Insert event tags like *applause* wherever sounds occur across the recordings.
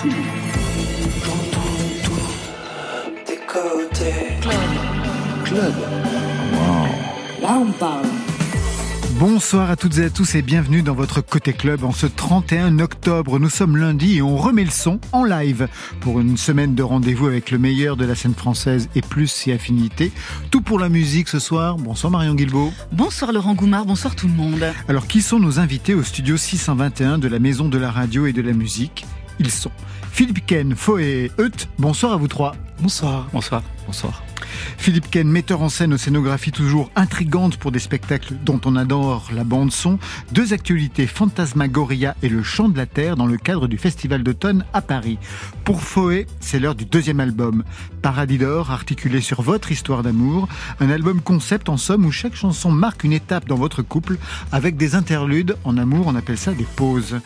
tout le monde. J'entends tout des côtés. Club. Club. Wow. Là, on parle. Bonsoir à toutes et à tous et bienvenue dans votre Côté Club en ce 31 octobre. Nous sommes lundi et on remet le son en live pour une semaine de rendez-vous avec le meilleur de la scène française et plus ses affinités. Tout pour la musique ce soir. Bonsoir Marion Guilbault. Bonsoir Laurent Goumard, bonsoir tout le monde. Alors qui sont nos invités au studio 621 de la Maison de la Radio et de la Musique? Ils sont Philippe Ken, Faux et Eut. Bonsoir à vous trois. Bonsoir. Bonsoir. Bonsoir. Philippe Ken, metteur en scène aux scénographies toujours intrigantes pour des spectacles dont on adore la bande-son. Deux actualités, Fantasmagoria et Le Chant de la Terre dans le cadre du Festival d'automne à Paris. Pour Foé, c'est l'heure du deuxième album. Paradis d'or, articulé sur votre histoire d'amour. Un album concept en somme où chaque chanson marque une étape dans votre couple avec des interludes. En amour, on appelle ça des pauses.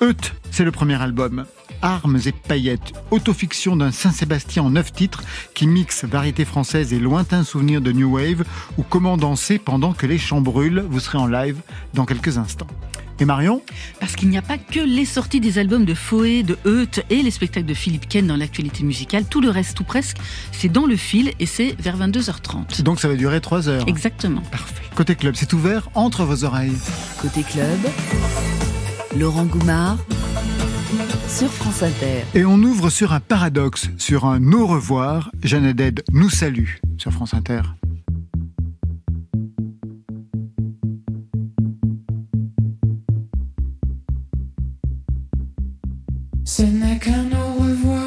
Eut, c'est le premier album. Armes et paillettes, autofiction d'un Saint-Sébastien en neuf titres qui mixe variété française et lointains souvenirs de New Wave ou comment danser pendant que les champs brûlent. Vous serez en live dans quelques instants. Et Marion? Parce qu'il n'y a pas que les sorties des albums de Foé, de Eut et les spectacles de Philippe Ken dans l'actualité musicale. Tout le reste, tout presque, c'est dans le fil et c'est vers 22h30. Donc ça va durer 3 heures. Exactement. Parfait. Côté club, c'est ouvert entre vos oreilles. Côté club, Laurent Goumard sur France Inter. Et on ouvre sur un paradoxe, sur un au revoir. Jeanne nous salue sur France Inter. Ce n'est qu'un au revoir,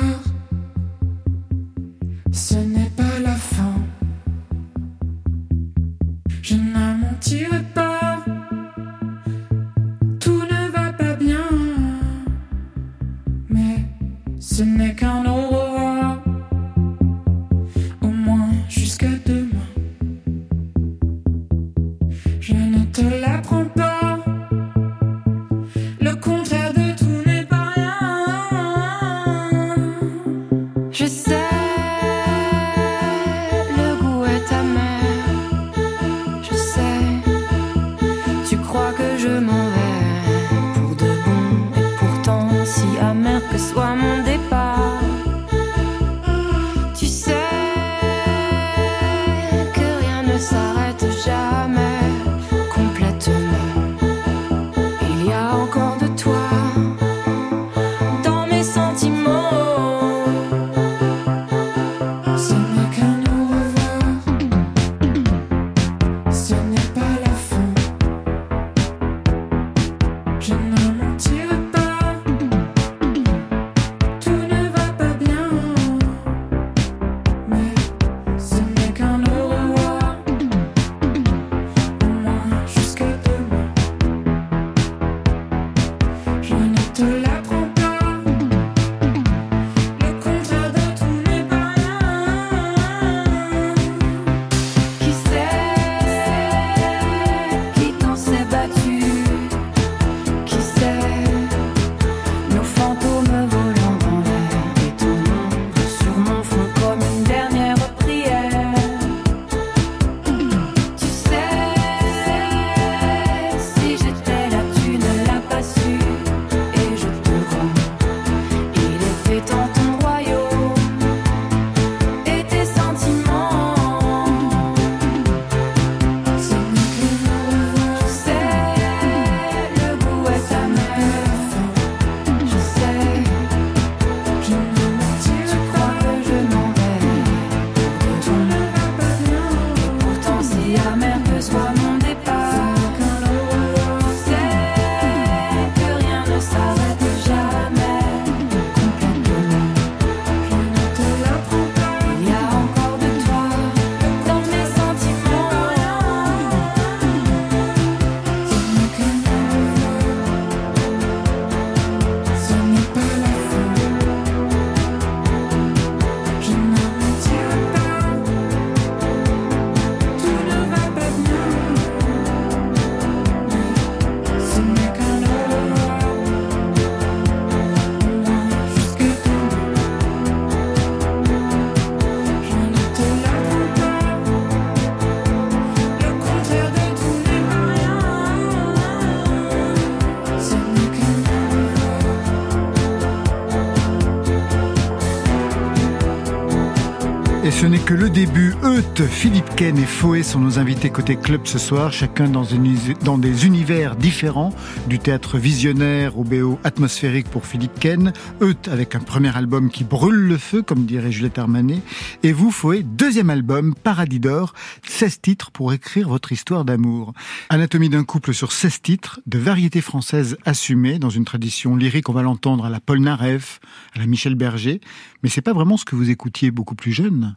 le début. Euth, Philippe Ken et Foé sont nos invités côté club ce soir, chacun dans, des univers différents, du théâtre visionnaire au BO atmosphérique pour Philippe Ken, Euth avec un premier album qui brûle le feu, comme dirait Juliette Armanet, et vous, Foé, deuxième album, Paradis d'or, 16 titres pour écrire votre histoire d'amour. Anatomie d'un couple sur 16 titres, de variété française assumée, dans une tradition lyrique, on va l'entendre à la Paul Naref, à la Michel Berger, mais c'est pas vraiment ce que vous écoutiez beaucoup plus jeune.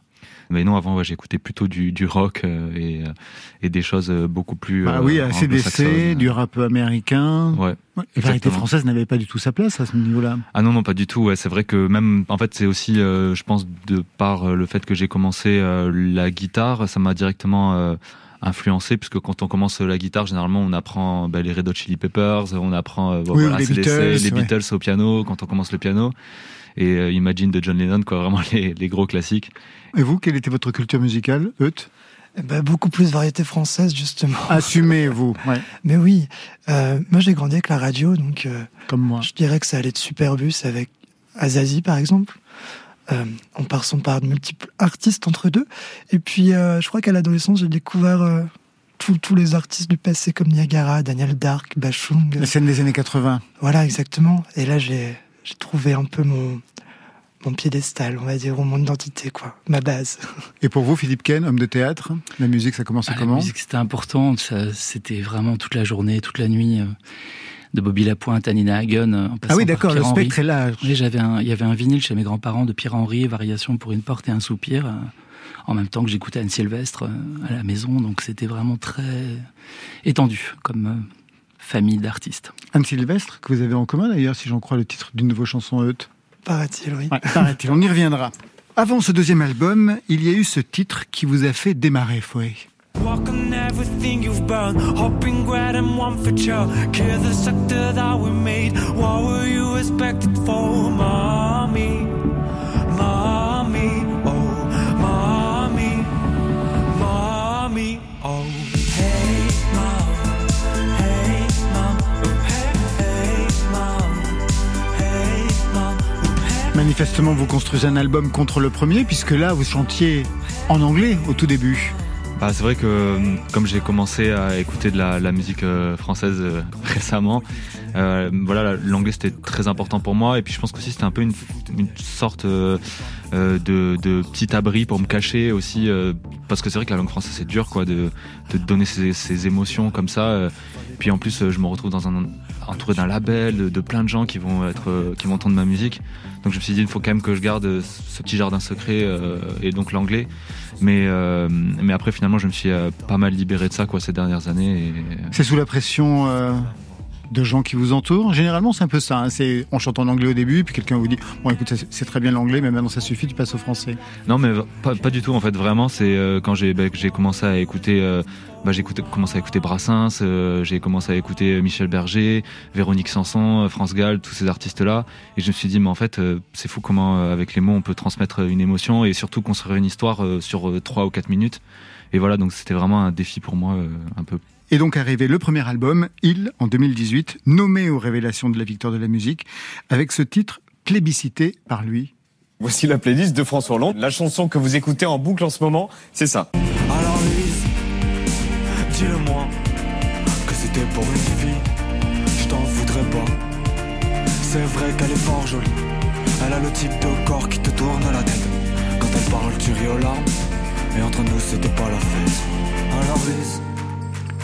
Mais non, avant, j'écoutais plutôt du, rock euh, et, euh, et, des choses euh, beaucoup plus. Ah oui, ACDC, du rap américain. Ouais. La variété française n'avait pas du tout sa place à ce niveau-là. Ah non, non, pas du tout. Ouais, c'est vrai que même, en fait, c'est aussi, je pense, de par le fait que j'ai commencé la guitare, ça m'a directement influencé puisque quand on commence la guitare généralement on apprend bah, les Red Hot Chili Peppers on apprend les, Beatles, les Beatles au piano quand on commence le piano et euh, Imagine de John Lennon, quoi, vraiment les, les, gros classiques. Et vous, quelle était votre culture musicale, Euth eh ben, beaucoup plus variété française justement. Assumez-vous. *laughs* Ouais. Mais oui, euh, moi j'ai grandi avec la radio, donc euh, comme moi. Je dirais que ça allait de Superbus avec Azazi par exemple. Euh, on passant par de multiples artistes entre deux. Et puis euh, je crois qu'à l'adolescence j'ai découvert euh, tous les artistes du passé comme Niagara, Daniel Dark, Bachung. La scène des années 80. Voilà exactement. Et là j'ai j'ai trouvé un peu mon, mon piédestal, on va dire, ou mon identité, quoi, ma base. Et pour vous, Philippe Ken, homme de théâtre, la musique, ça commence ah, comment La musique, c'était important. C'était vraiment toute la journée, toute la nuit. Euh, de Bobby Lapointe à Nina Hagen. En ah oui, d'accord, le spectre est j'avais il y avait un vinyle chez mes grands-parents de Pierre Henry, Variation pour une porte et un soupir, euh, en même temps que j'écoutais Anne Sylvestre euh, à la maison. Donc c'était vraiment très étendu comme famille d'artistes. Anne Sylvestre, que vous avez en commun d'ailleurs, si j'en crois le titre d'une nouveau chanson Euth. Paraît-il, oui. paraît-il, on y reviendra. Avant ce deuxième album, il y a eu ce titre qui vous a fait démarrer, Fouet. Walk on everything you've burned, hoping grad and one for sure. Kill the sector that we made. What were you expected for? Mommy, Manifestement, vous construisez un album contre le premier, puisque là, vous chantiez en anglais au tout début. Bah, c'est vrai que comme j'ai commencé à écouter de la, musique euh, française euh, *laughs* récemment, euh, voilà, l'anglais c'était très important pour moi. Et puis je pense que aussi c'était un peu une, sorte de, petit abri pour me cacher aussi, parce que c'est vrai que la langue française c'est dur, quoi, de, donner ses, émotions comme ça. Puis en plus, je me retrouve dans un entouré d'un label, de, plein de gens qui vont être, qui vont entendre ma musique. Donc je me suis dit, il faut quand même que je garde ce petit jardin secret euh, et donc l'anglais. Mais, euh, mais après, finalement, je me suis euh, pas mal libéré de ça quoi, ces dernières années. C'est sous la pression de gens qui vous entourent. Généralement, c'est un peu ça. Hein. C'est on chante en anglais au début, puis quelqu'un vous dit bon, écoute, c'est très bien l'anglais, mais maintenant ça suffit, tu passes au français. Non, mais pas, pas du tout. En fait, vraiment, c'est euh, quand j'ai bah, j'ai commencé à écouter. Euh, bah, j'ai commencé à écouter Brassens, euh, j'ai commencé à écouter Michel Berger, Véronique Sanson, France Gall, tous ces artistes-là, et je me suis dit mais en fait c'est fou comment avec les mots on peut transmettre une émotion et surtout construire une histoire sur trois ou quatre minutes. Et voilà donc c'était vraiment un défi pour moi un peu est donc arrivé le premier album, Il, en 2018, nommé aux révélations de la victoire de la musique, avec ce titre plébiscité par lui. Voici la playlist de François Hollande. La chanson que vous écoutez en boucle en ce moment, c'est ça. Dis-le-moi que c'était pour une fille, je t'en voudrais pas. C'est vrai qu'elle est fort jolie, elle a le type de corps qui te tourne la tête. Quand elle parle, tu ris aux larmes, et entre nous, c'était pas la fête. Alors Lise,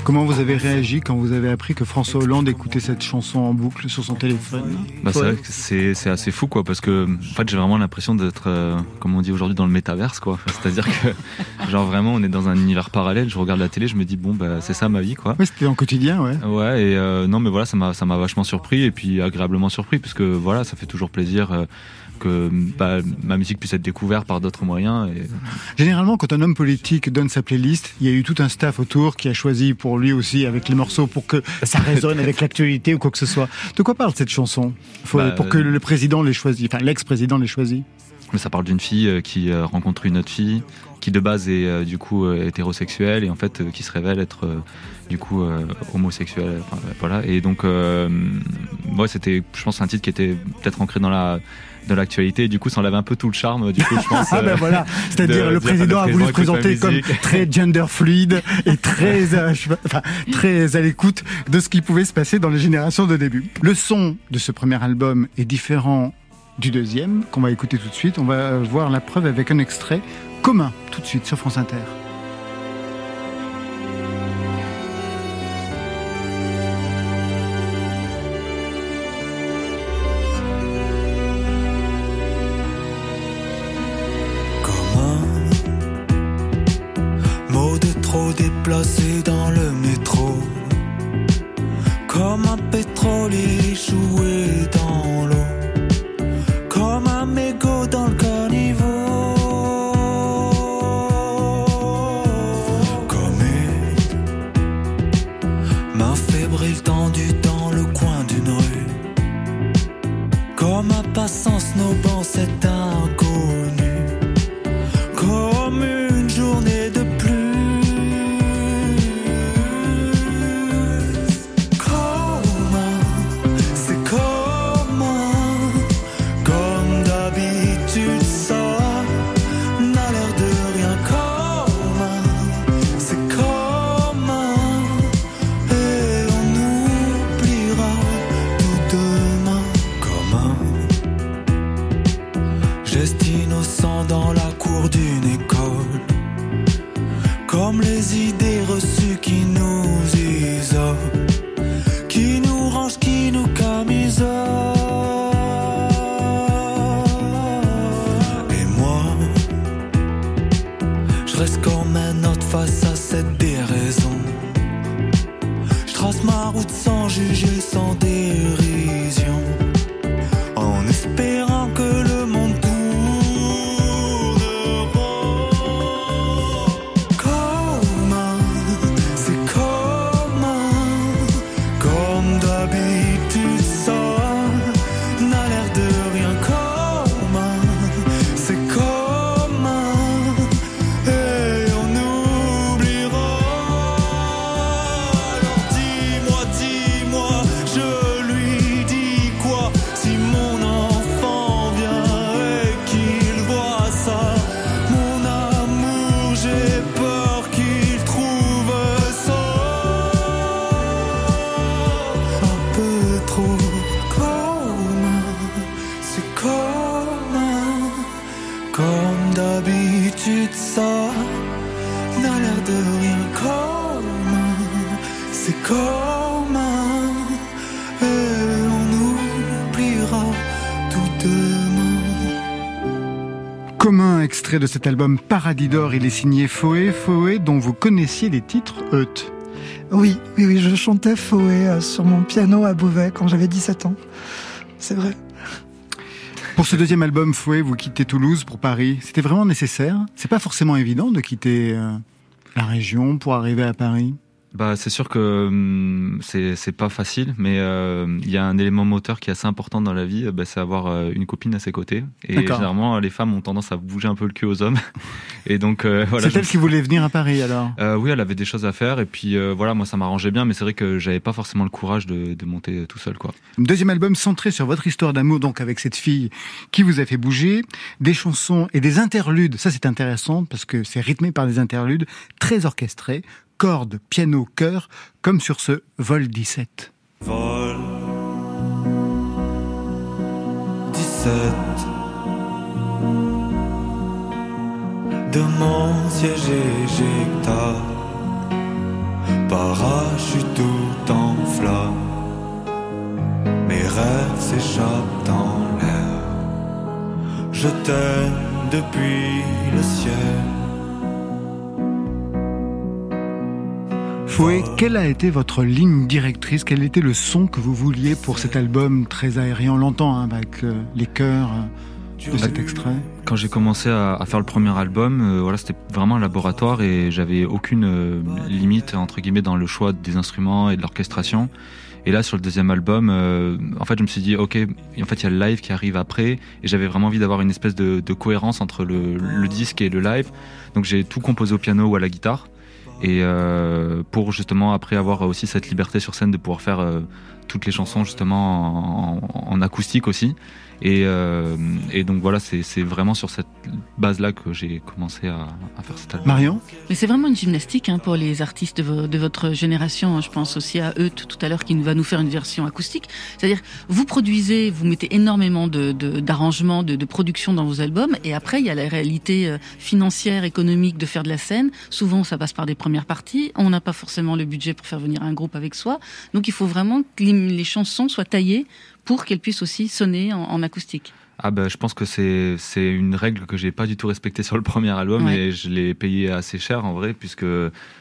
Comment vous avez réagi quand vous avez appris que François Hollande écoutait cette chanson en boucle sur son téléphone bah, C'est vrai que c'est assez fou, quoi, parce que en fait, j'ai vraiment l'impression d'être, euh, comme on dit aujourd'hui, dans le métaverse, quoi. *laughs* C'est-à-dire que, genre, vraiment, on est dans un univers parallèle. Je regarde la télé, je me dis, bon, bah, c'est ça ma vie, quoi. Ouais, c'était en quotidien, ouais. Ouais, et euh, non, mais voilà, ça m'a vachement surpris, et puis agréablement surpris, parce que voilà, ça fait toujours plaisir. Euh, que bah, ma musique puisse être découverte par d'autres moyens. Et... Généralement, quand un homme politique donne sa playlist, il y a eu tout un staff autour qui a choisi pour lui aussi avec les morceaux pour que *laughs* ça résonne avec l'actualité ou quoi que ce soit. De quoi parle cette chanson? Bah, Pour que le président l'ait choisi, enfin l'ex-président l'ait choisi Mais ça parle d'une fille qui rencontre une autre fille, qui de base est du coup hétérosexuelle et en fait qui se révèle être du coup homosexuelle. voilà. Et donc, moi, c'était, je pense, un titre qui était peut-être ancré dans la de l'actualité. Du coup, ça enlève un peu tout le charme. Du coup, je *laughs* pense. ah ben voilà, c'est-à-dire le président a voulu se présenter comme très *laughs* gender fluide et très, euh, enfin, très à l'écoute de ce qui pouvait se passer dans les générations de début. Le son de ce premier album est différent du deuxième qu'on va écouter tout de suite. On va voir la preuve avec un extrait commun tout de suite sur France Inter. De cet album Paradis d'Or, il est signé Foé, Foé dont vous connaissiez les titres Eut. Oui, oui, oui, je chantais Foé euh, sur mon piano à Beauvais quand j'avais 17 ans. C'est vrai. Pour ce deuxième album, Fouet, vous quittez Toulouse pour Paris. C'était vraiment nécessaire C'est pas forcément évident de quitter euh, la région pour arriver à Paris bah, c'est sûr que hum, c'est pas facile, mais euh, il y a un élément moteur qui est assez important dans la vie, bah, c'est avoir euh, une copine à ses côtés. Et généralement, les femmes ont tendance à bouger un peu le cul aux hommes. *laughs* Et donc euh, voilà. C'est elle qui voulait venir à Paris alors. oui, elle avait des choses à faire, et puis voilà, moi ça m'arrangeait bien, mais c'est vrai que j'avais pas forcément le courage de, de, monter tout seul, quoi. Deuxième album centré sur votre histoire d'amour, donc avec cette fille qui vous a fait bouger, des chansons et des interludes. Ça c'est intéressant parce que c'est rythmé par des interludes très orchestrés cordes, piano, chœur, comme sur ce Vol 17. Vol 17 De mon siège éjectable Parachute tout en flamme Mes rêves s'échappent dans l'air. Je t'aime depuis le ciel Fouet, quelle a été votre ligne directrice? Quel était le son que vous vouliez pour cet album très aérien? On l'entend hein, avec euh, les chœurs euh, de cet extrait. Quand j'ai commencé à, faire le premier album, euh, voilà, c'était vraiment un laboratoire et j'avais aucune limite entre guillemets dans le choix des instruments et de l'orchestration. Et là, sur le deuxième album, euh, en fait, je me suis dit, ok, en fait, il y a le live qui arrive après, et j'avais vraiment envie d'avoir une espèce de, de cohérence entre le, le, disque et le live. Donc j'ai tout composé au piano ou à la guitare, et euh, pour justement après avoir aussi cette liberté sur scène de pouvoir faire euh, toutes les chansons justement en, en acoustique aussi. Et, euh, et, donc voilà, c'est vraiment sur cette base-là que j'ai commencé à, à, faire cet album. Marion Mais c'est vraiment une gymnastique hein, pour les artistes de, vo de, votre génération. Je pense aussi à eux tout à l'heure qui va nous faire une version acoustique. C'est-à-dire, vous produisez, vous mettez énormément d'arrangements, de, de, de, production dans vos albums, et après, il y a la réalité euh, financière, économique de faire de la scène. Souvent, ça passe par des premières parties. On n'a pas forcément le budget pour faire venir un groupe avec soi. Donc, il faut vraiment que les, les chansons soient taillées pour qu'elle puisse aussi sonner en, en acoustique. Ah bah, je pense que c'est c'est une règle que j'ai pas du tout respectée sur le premier album ouais. et je l'ai payé assez cher en vrai puisque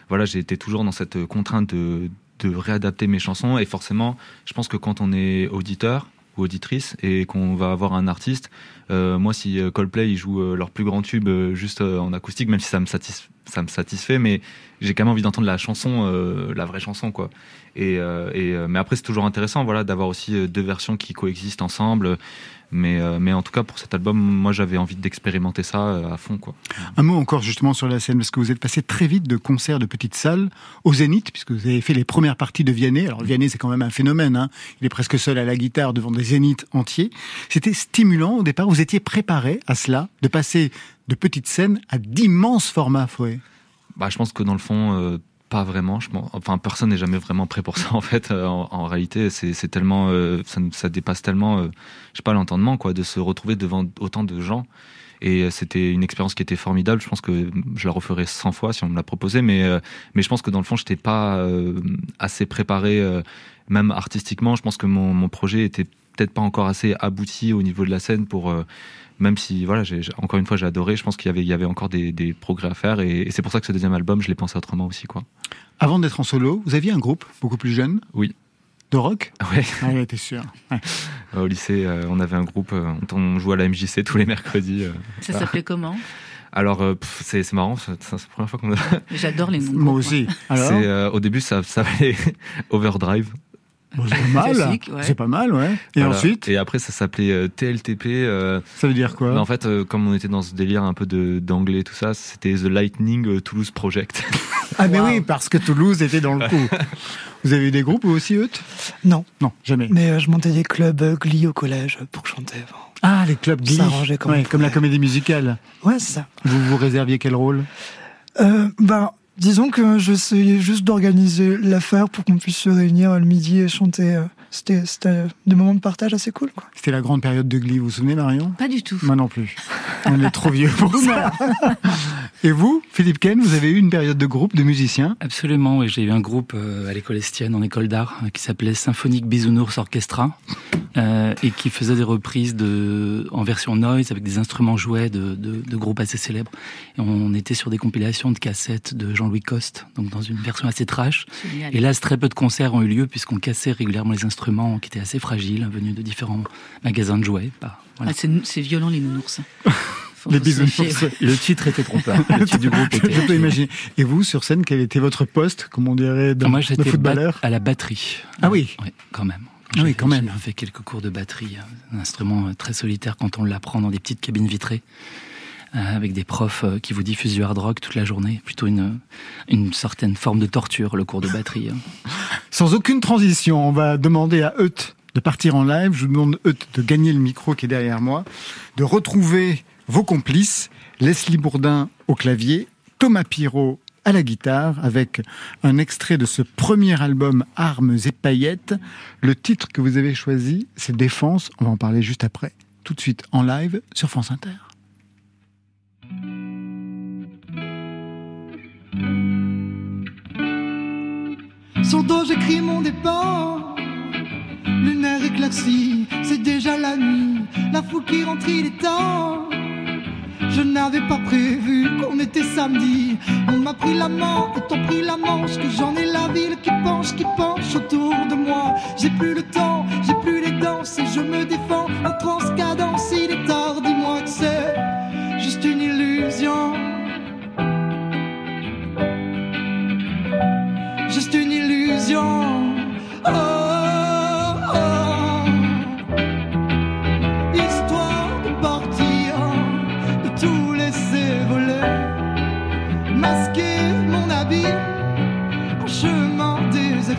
voilà j'ai été toujours dans cette contrainte de de réadapter mes chansons et forcément je pense que quand on est auditeur ou auditrice et qu'on va avoir un artiste moi si Coldplay ils jouent leur plus grand tube juste en acoustique même si ça me satisfait ça me satisfait mais j'ai quand même envie d'entendre la chanson euh, la vraie chanson quoi. Et, euh, et mais après c'est toujours intéressant voilà d'avoir aussi deux versions qui coexistent ensemble. Mais, euh, mais en tout cas pour cet album moi j'avais envie d'expérimenter ça euh, à fond quoi. Un mot encore justement sur la scène parce que vous êtes passé très vite de concerts de petites salles au Zénith puisque vous avez fait les premières parties de Vianney. Alors Vianney c'est quand même un phénomène hein. il est presque seul à la guitare devant des zéniths entiers. C'était stimulant au départ vous étiez préparé à cela de passer de petites scènes à d'immenses formats Fouet bah, je pense que dans le fond euh, pas vraiment je pense enfin personne n'est jamais vraiment prêt pour ça *laughs* en fait en, en réalité c'est tellement euh, ça, ça dépasse tellement euh, je sais pas l'entendement quoi de se retrouver devant autant de gens. Et c'était une expérience qui était formidable je pense que je la referai 100 fois si on me l'a proposé mais euh, mais je pense que dans le fond j'étais pas euh, assez préparé euh, même artistiquement. Je pense que mon, mon projet était peut-être pas encore assez abouti au niveau de la scène pour euh, même si voilà j'ai encore une fois j'ai adoré je pense qu'il y avait il y avait encore des, des progrès à faire et, et c'est pour ça que ce deuxième album je l'ai pensé autrement aussi quoi. Avant d'être en solo vous aviez un groupe beaucoup plus jeune. Oui. De rock? Ouais. ah, t'es sûr. Ouais. au lycée euh, on avait un groupe euh, on jouait à la MJC tous les mercredis euh, ça voilà. s'appelait comment? Alors euh, c'est marrant c'est la première fois qu'on j'adore les noms moi aussi. euh, au début ça ça valait *laughs* overdrive Bon, c'est pas mal, ouais. c'est pas mal, ouais. Et voilà. ensuite Et après, ça s'appelait euh, TLTP. Euh, ça veut dire quoi bah, En fait, euh, comme on était dans ce délire un peu d'anglais, tout ça, c'était The Lightning euh, Toulouse Project. *laughs* ah, mais wow. oui, parce que Toulouse était dans le coup. *laughs* Vous avez eu des groupes aussi, eux Non. Non, jamais. Mais euh, je montais des clubs euh, Glee au collège pour chanter. Bon. Ah, les clubs Glee. Ça comme, ouais, comme la comédie musicale. Ouais, c'est ça. Vous vous réserviez quel rôle? Euh, Ben, disons que j'essayais juste d'organiser l'affaire pour qu'on puisse se réunir le midi et chanter c'était des moments de partage assez cool. C'était la grande période de Glee, vous vous souvenez Marion? Pas du tout. Moi non plus. On est trop vieux pour *laughs* ça. *laughs* *laughs* Et vous, Philippe Ken, vous avez eu une période de groupe de musiciens Absolument, oui. J'ai eu un groupe euh, à l'école Estienne, en école d'art, euh, qui s'appelait Symphonique Bisounours Orchestra, euh, et qui faisait des reprises de, en version noise avec des instruments jouets de, de, de groupes assez célèbres. Et on était sur des compilations de cassettes de Jean-Louis Coste, donc dans une version assez trash. Génial. Et là, très peu de concerts ont eu lieu puisqu'on cassait régulièrement les instruments qui étaient assez fragiles, venus de différents magasins de jouets. Bah, voilà. ah, C'est violent les nounours. *laughs* les bisounours. Le titre était trompeur. *laughs* Le titre du groupe était. Je peux imaginer. Et vous, sur scène, quel était votre poste, comme on dirait, de, Moi, de footballeur? À la batterie. Ah oui. oui quand même. Ah oui, quand même. J'ai fait quelques cours de batterie, un instrument très solitaire quand on l'apprend dans des petites cabines vitrées avec des profs qui vous diffusent du hard rock toute la journée, plutôt une, une certaine forme de torture, le cours de batterie. *laughs* Sans aucune transition, on va demander à Euth de partir en live. Je vous demande Euth de gagner le micro qui est derrière moi, de retrouver vos complices, Leslie Bourdin au clavier, Thomas Pirot à la guitare, avec un extrait de ce premier album Armes et paillettes. Le titre que vous avez choisi, c'est Défense. On va en parler juste après. Tout de suite en live sur France Inter. Sur dos j'écris mon départ Lunaire éclairci, c'est déjà la nuit La foule qui rentre il est temps Je n'avais pas prévu qu'on était samedi. On m'a pris la main et pris la manche Que j'en ai la ville qui penche, qui penche autour de moi. J'ai plus le temps, j'ai plus les danses Et je me défends en transcadence. Il est tard, dis-moi que c'est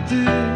do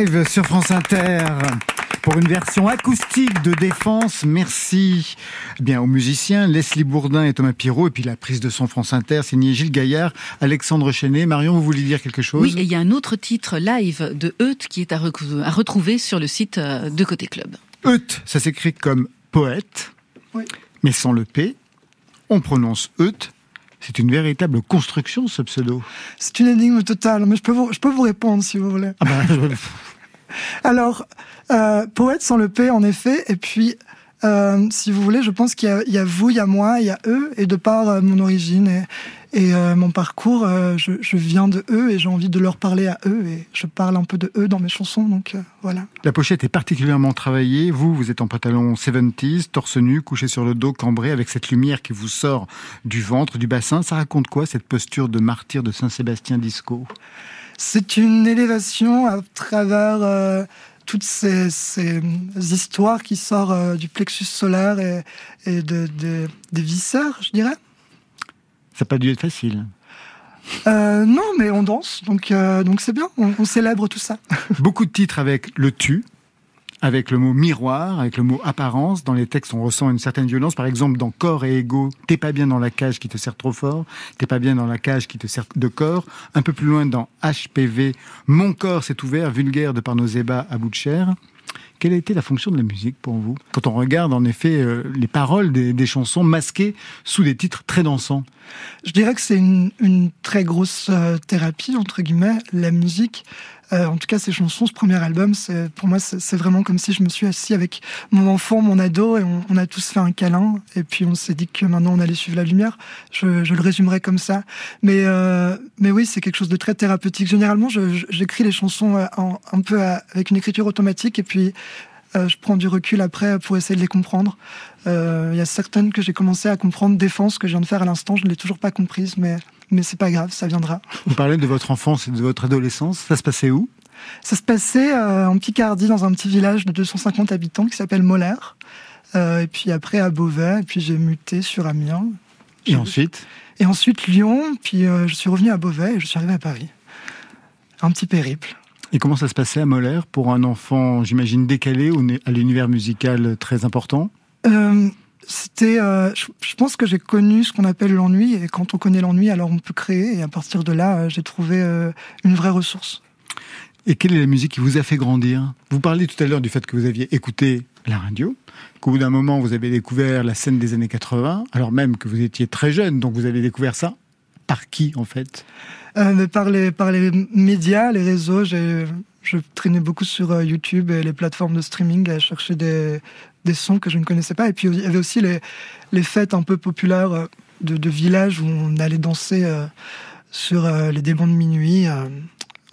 live sur France Inter pour une version acoustique de Défense. Merci bien aux musiciens Leslie Bourdin et Thomas Pirot et puis la prise de son France Inter signée Gilles Gaillard, Alexandre Chenet. Marion, vous vouliez dire quelque chose? Oui, et il y a un autre titre live de Eut qui est à, retrouver sur le site euh, de Côté Club. Eut, ça s'écrit comme poète, mais sans le P. On prononce Eut. C'est une véritable construction, ce pseudo. C'est une énigme totale, mais je peux vous, je peux vous répondre si vous voulez. Ah bah, je- Alors, euh, poète sans le P, en effet, et puis, euh, si vous voulez, je pense qu'il y a- vous, il y a moi, il y a eux, et de par euh, mon origine et, mon parcours, je, je viens de eux et j'ai envie de leur parler à eux, et je parle un peu de eux dans mes chansons, donc voilà. La pochette est particulièrement travaillée. Vous, vous êtes en pantalon 70s, torse nu, couché sur le dos, cambré, avec cette lumière qui vous sort du ventre, du bassin. Ça raconte quoi, cette posture de martyr de Saint-Sébastien Disco? C'est une élévation à travers euh, toutes ces, ces histoires qui sortent euh, du plexus solaire et, et de, de- des viscères, je dirais. Ça n'a pas dû être facile. Euh, non, mais on danse, donc euh, donc c'est bien. On, on célèbre tout ça. Beaucoup de titres avec le tu, avec le mot miroir, avec le mot apparence. Dans les textes, on ressent une certaine violence. Par exemple, dans Corps et Ego, t'es pas bien dans la cage qui te sert trop fort, t'es pas bien dans la cage qui te sert de corps. Un peu plus loin, dans HPV, mon corps s'est ouvert, vulgaire de par nos ébats à bout de chair. Quelle a été la fonction de la musique pour vous? Quand on regarde en effet euh, les paroles des, chansons masquées sous des titres très dansants. Je dirais que c'est une, une très grosse euh, thérapie entre guillemets, la musique. Euh, en tout cas, ces chansons, ce premier album, pour moi, c'est vraiment comme si je me suis assis avec mon enfant, mon ado, et on, on a tous fait un câlin. Et puis on s'est dit que maintenant on allait suivre la lumière. Je, je le résumerai comme ça. Mais euh, mais oui, c'est quelque chose de très thérapeutique. Généralement, j'écris les chansons euh, en- un peu à- avec une écriture automatique, et puis euh, je prends du recul après pour essayer de les comprendre. Euh, Il y a certaines que j'ai commencé à comprendre. Défense que je viens de faire à l'instant, je ne l'ai toujours pas comprise, mais mais c'est pas grave, ça viendra. Vous parlez de votre enfance et de votre adolescence. Ça se passait où? Ça se passait euh, en Picardie, dans un petit village de 250 habitants qui s'appelle Molaire. Euh, et puis après à Beauvais, et puis j'ai muté sur Amiens. Et ensuite? Et ensuite Lyon, puis euh, je suis revenu à Beauvais et je suis arrivé à Paris. Un petit périple. Et comment ça se passait à Molaire pour un enfant, j'imagine, décalé à l'univers musical très important? Euh, c'était, euh, je, je pense que j'ai connu ce qu'on appelle l'ennui, et quand on connaît l'ennui, alors on peut créer, et à partir de là, euh, j'ai trouvé euh, une vraie ressource. Et quelle est la musique qui vous a fait grandir? Vous parliez tout à l'heure du fait que vous aviez écouté la radio, qu'au bout d'un moment, vous avez découvert la scène des années 80, alors même que vous étiez très jeune, donc vous avez découvert ça. Par qui, en fait? Euh, mais par les, par les médias, les réseaux, j'ai, je traînais beaucoup sur YouTube et les plateformes de streaming à chercher des, des sons que je ne connaissais pas. Et puis il y avait aussi les, les fêtes un peu populaires euh, de, de villages où on allait danser euh, sur euh, les démons de minuit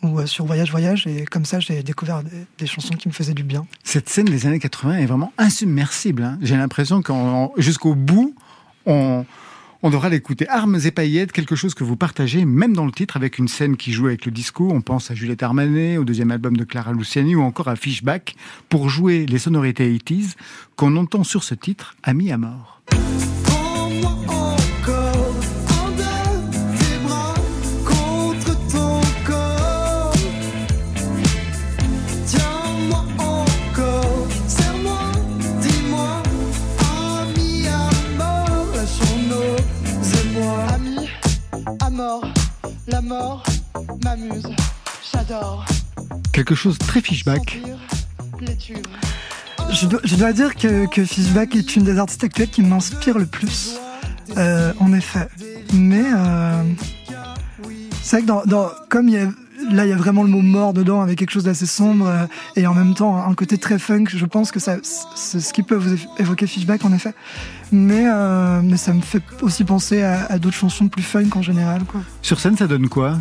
ou sur Voyage Voyage. Et comme ça, j'ai découvert des, des chansons qui me faisaient du bien. Cette scène des années 80 est vraiment insubmersible. hein. J'ai l'impression qu'en jusqu'au bout, on, On devra l'écouter. Armes et paillettes, quelque chose que vous partagez, même dans le titre, avec une scène qui joue avec le disco. On pense à Juliette Armanet, au deuxième album de Clara Luciani ou encore à Fishback pour jouer les sonorités 80s qu'on entend sur ce titre, Ami à mort. Mort m'amuse, j'adore. Quelque chose très fishback. Je dois, dire que, que, Fishback est une des artistes actuelles qui m'inspire le plus, euh, en effet. Mais euh, c'est vrai que dans, comme il y a, là il y a vraiment le mot mort dedans avec quelque chose d'assez sombre euh, et en même temps un côté très funk. Je pense que ça, c'est ce qui peut vous évoquer Fishback en effet. Mais, euh, mais ça me fait aussi penser à, d'autres chansons plus funk en général. Sur scène, ça donne quoi?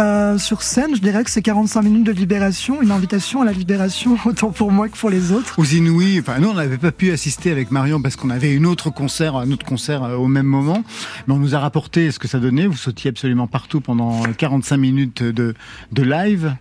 Euh, sur scène, je dirais que c'est 45 minutes de libération, une invitation à la libération, *laughs* autant pour moi que pour les autres. Aux Inouïs, enfin, nous, on n'avait pas pu assister avec Marion parce qu'on avait une autre concert, un autre concert euh, au même moment. Mais on nous a rapporté ce que ça donnait. Vous sautiez absolument partout pendant 45 minutes de, de live.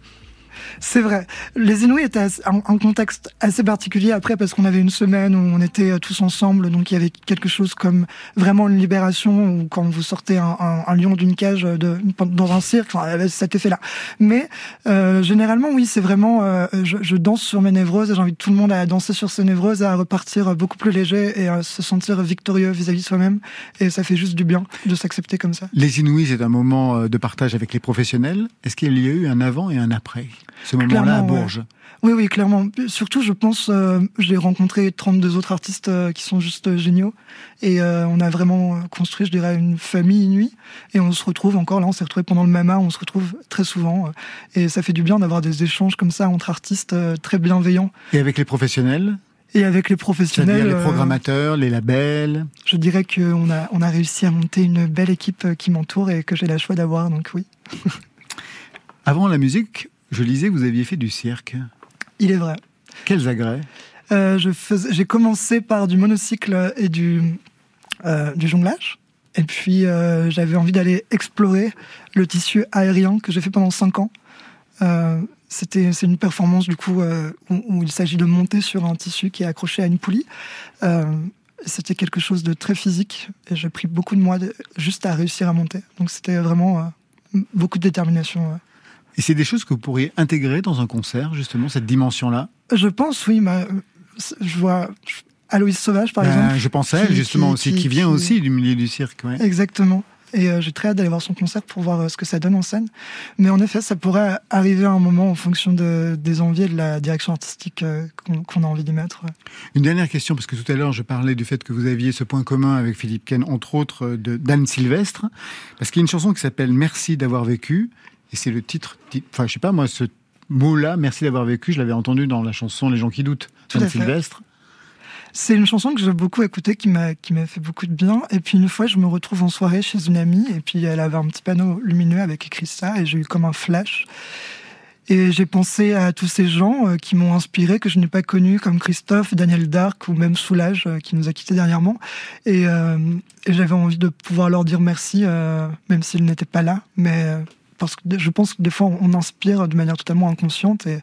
C'est vrai. Les Inuits étaient un, contexte assez particulier après parce qu'on avait une semaine où on était euh, tous ensemble, donc il y avait quelque chose comme vraiment une libération ou quand vous sortez un, lion d'une cage de, dans un cirque, enfin, avait cet effet-là. Mais euh, généralement, oui, c'est vraiment, euh, je, danse sur mes névroses et j'invite tout le monde à danser sur ses névroses, à repartir beaucoup plus léger et à se sentir victorieux vis-à-vis de soi-même. Et ça fait juste du bien de s'accepter comme ça. Les Inuits, c'est un moment de partage avec les professionnels. Est-ce qu'il y a eu un avant et un après? Ce moment-là à Bourges. Oui, oui, clairement. Surtout, je pense, euh, j'ai rencontré 32 autres artistes euh, qui sont juste euh, géniaux. Et on a vraiment construit, je dirais, une famille nuit. Et on se retrouve encore, là, on s'est retrouvé pendant le MAMA, on se retrouve très souvent. et ça fait du bien d'avoir des échanges comme ça entre artistes très bienveillants. Et avec les professionnels et avec les professionnels. les programmateurs, les labels. Je dirais qu'on a, on a réussi à monter une belle équipe qui m'entoure et que j'ai la choix d'avoir, donc oui. *laughs* Avant la musique, je lisais que vous aviez fait du cirque. Il est vrai. Quels agrès? Euh, J'ai commencé par du monocycle et du, euh, du jonglage. Et puis euh, j'avais envie d'aller explorer le tissu aérien que j'ai fait pendant 5 ans. C'était c'est une performance du coup où, il s'agit de monter sur un tissu qui est accroché à une poulie. c'était quelque chose de très physique et j'ai pris beaucoup de mois juste à réussir à monter. Donc c'était vraiment beaucoup de détermination. Et c'est des choses que vous pourriez intégrer dans un concert, justement, cette dimension-là? Je pense, oui. je vois Aloïs Sauvage, par ben, exemple. Je pense à elle, justement, aussi, qui, vient aussi du milieu du cirque. Exactement. Et euh, j'ai très hâte d'aller voir son concert pour voir euh, ce que ça donne en scène. Mais en effet, ça pourrait arriver à un moment en fonction de, des envies et de la direction artistique euh, qu'on a envie d'y mettre. Une dernière question, parce que tout à l'heure, je parlais du fait que vous aviez ce point commun avec Philippe Ken, entre autres, d'Anne Sylvestre. Parce qu'il y a une chanson qui s'appelle Merci d'avoir vécu. Et c'est le titre, enfin, je sais pas, moi, ce mot-là, merci d'avoir vécu, je l'avais entendu dans la chanson Les gens qui doutent, de Sylvestre. C'est une chanson que j'ai beaucoup écoutée, qui m'a qui m'a fait beaucoup de bien. Et puis une fois, je me retrouve en soirée chez une amie, et puis elle avait un petit panneau lumineux avec écrit ça, et j'ai eu comme un flash. Et j'ai pensé à tous ces gens euh, qui m'ont inspiré, que je n'ai pas connus, comme Christophe, Daniel Dark ou même Soulage, euh, qui nous a quittés dernièrement. Et, euh, et j'avais envie de pouvoir leur dire merci, même s'ils n'étaient pas là. Mais parce que je pense que des fois on inspire de manière totalement inconsciente et,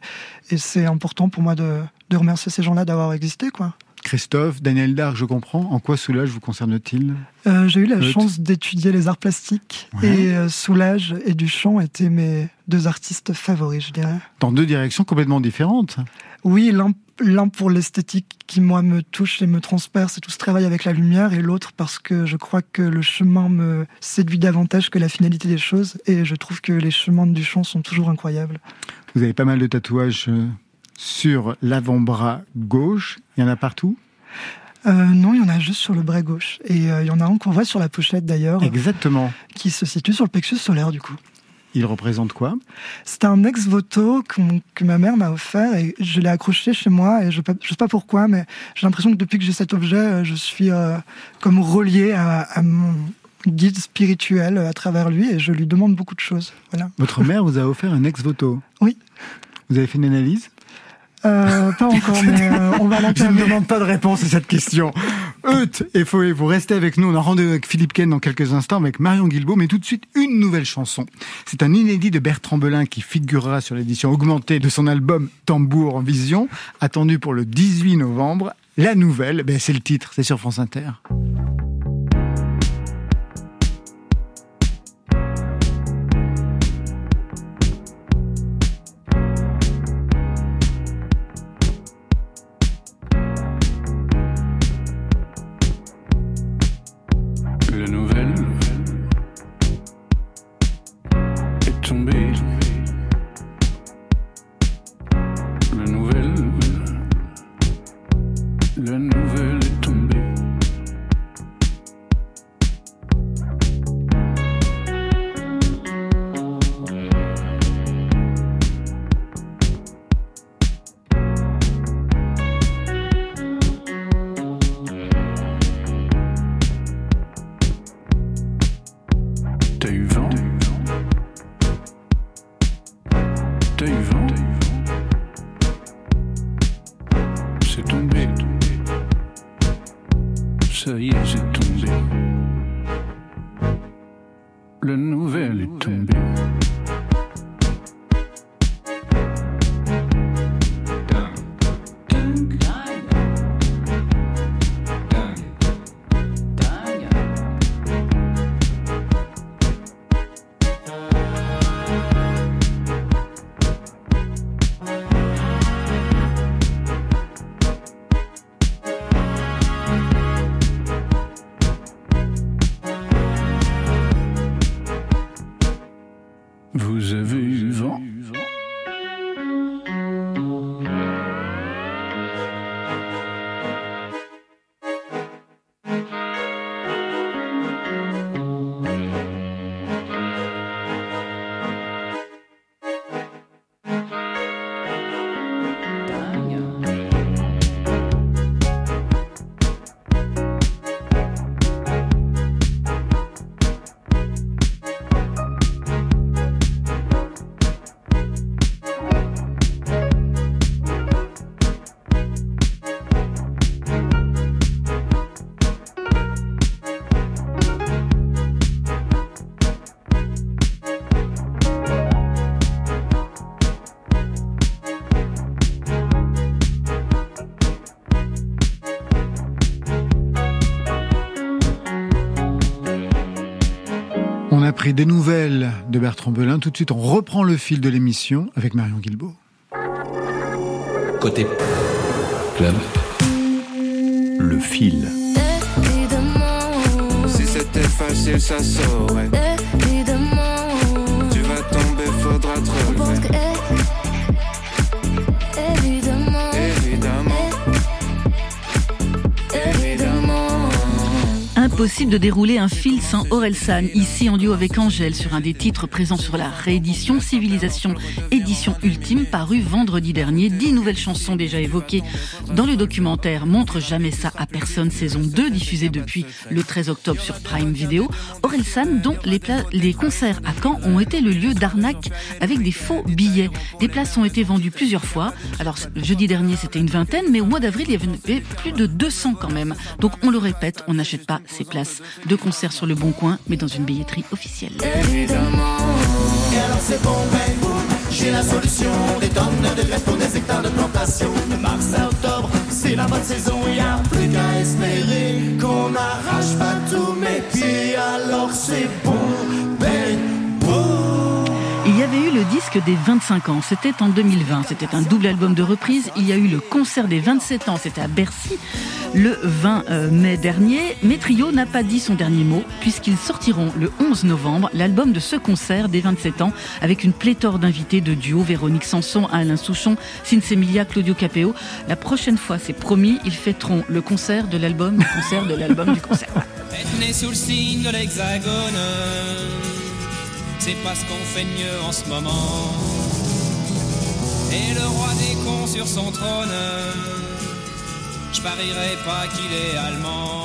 c'est important pour moi de, remercier ces gens-là d'avoir existé quoi. Christophe, Daniel Darc, je comprends. En quoi Soulage vous concerne-t-il? Euh, J'ai eu la chance d'étudier les arts plastiques et euh, Soulage et Duchamp étaient mes deux artistes favoris, je dirais. Dans deux directions complètement différentes. Oui, l'un pour l'esthétique qui moi me touche et me transperce et tout ce travail avec la lumière et l'autre parce que je crois que le chemin me séduit davantage que la finalité des choses et je trouve que les chemins du chant sont toujours incroyables. Vous avez pas mal de tatouages euh, sur l'avant-bras gauche, il y en a partout? Euh, non, il y en a juste sur le bras gauche. Et euh, il y en a un qu'on voit sur la pochette d'ailleurs. Exactement. Qui se situe sur le plexus solaire du coup. Il représente quoi? C'est un ex-voto que, ma mère m'a offert et je l'ai accroché chez moi et je ne sais pas pourquoi, mais j'ai l'impression que depuis que j'ai cet objet, euh, je suis euh, comme relié à, mon guide spirituel à travers lui et je lui demande beaucoup de choses. Voilà. Votre mère vous a offert un ex-voto? Oui. Vous avez fait une analyse? Euh, pas encore, mais on va *laughs* Je ne demande pas de réponse à cette question. Euth et Foé, vous restez avec nous. On a rendez-vous avec Philippe Ken dans quelques instants avec Marion Guilbault, mais tout de suite une nouvelle chanson. C'est un inédit de Bertrand Belin qui figurera sur l'édition augmentée de son album Tambour en vision, attendu pour le 18 novembre. La nouvelle, ben c'est le titre, c'est sur France Inter. Des nouvelles de Bertrand Belin. Tout de suite, on reprend le fil de l'émission avec Marion Guilbault. Côté club, le fil. Si c'était facile, ça saurait. Impossible de dérouler un fil sans Orelsan, ici en duo avec Angèle sur un des titres présents sur la réédition Civilisation édition ultime parue vendredi dernier. Dix nouvelles chansons déjà évoquées dans le documentaire Montre jamais ça à personne saison 2 diffusée depuis le 13 octobre sur Prime Video. Orelsan dont les, les concerts à Caen ont été le lieu d'arnaque avec des faux billets. Des places ont été vendues plusieurs fois. Alors jeudi dernier c'était une vingtaine mais au mois d'avril il y avait plus de 200 quand même. Donc on le répète, on n'achète pas ces places de concert sur le Bon Coin, mais dans une billetterie officielle. Évidemment. Et alors c'est bon, ben, j'ai la solution. Des tonnes de greffes pour des hectares de plantation. De mars à octobre, c'est la bonne saison. Il a plus qu'à espérer qu'on n'arrache pas tous mes pieds. Alors c'est bon, le disque des 25 ans, c'était en 2020, c'était un double album de reprise. Il y a eu le concert des 27 ans, c'était à Bercy le 20 euh, mai dernier. Mais Trio n'a pas dit son dernier mot puisqu'ils sortiront le 11 novembre l'album de ce concert des 27 ans avec une pléthore d'invités de duo Véronique Sanson, Alain Souchon, Sinsemilia, Claudio Capéo. La prochaine fois, c'est promis, ils fêteront le concert de l'album du concert de l'album du concert. Le c'est pas ce qu'on fait mieux en ce moment. Et le roi des cons sur son trône je parierais pas qu'il est allemand.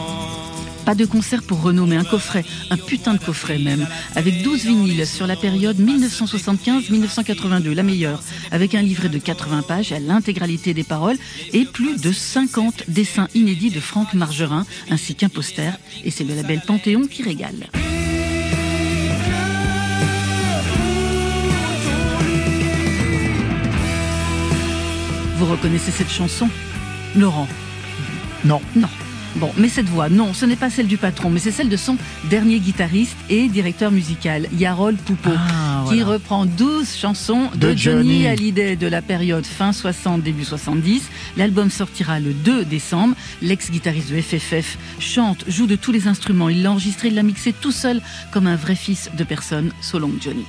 Pas de concert pour Renault, mais un coffret, un putain de coffret même, avec 12 vinyles sur la période 1975-1982, la meilleure, avec un livret de 80 pages à l'intégralité des paroles et plus de 50 dessins inédits de Franck Margerin, ainsi qu'un poster. Et c'est le label Panthéon qui régale. Vous reconnaissez cette chanson Laurent? Non. Non. Bon, mais cette voix, non, ce n'est pas celle du patron, mais c'est celle de son dernier guitariste et directeur musical, Yarol Poupeau, Ah, qui voilà. reprend 12 chansons de, De Johnny, Johnny. Hallyday de la période fin 60, début 70. L'album sortira le 2 décembre. L'ex-guitariste de FFF chante, joue de tous les instruments. Il l'a enregistré, il l'a mixé tout seul, comme un vrai fils de personne, so long Johnny.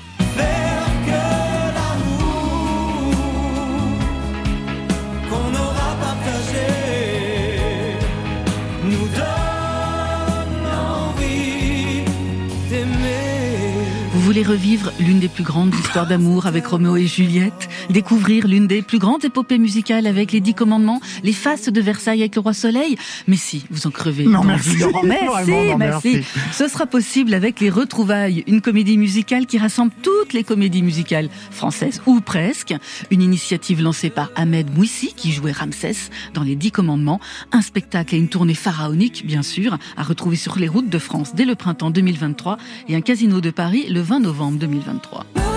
Revivre l'une des plus grandes histoires d'amour avec Roméo et Juliette Découvrir l'une des plus grandes épopées musicales avec les Dix Commandements Les Faces de Versailles avec le Roi Soleil Mais si, vous en crevez. Non, merci. Laurent. Merci, Vraiment, non, merci. merci. Ce sera possible avec Les Retrouvailles, une comédie musicale qui rassemble toutes les comédies musicales françaises, ou presque. Une initiative lancée par Ahmed Mouissi, qui jouait Ramsès dans Les Dix Commandements. Un spectacle et une tournée pharaonique, bien sûr, à retrouver sur les routes de France dès le printemps 2023 et un casino de Paris le 20 novembre 2023.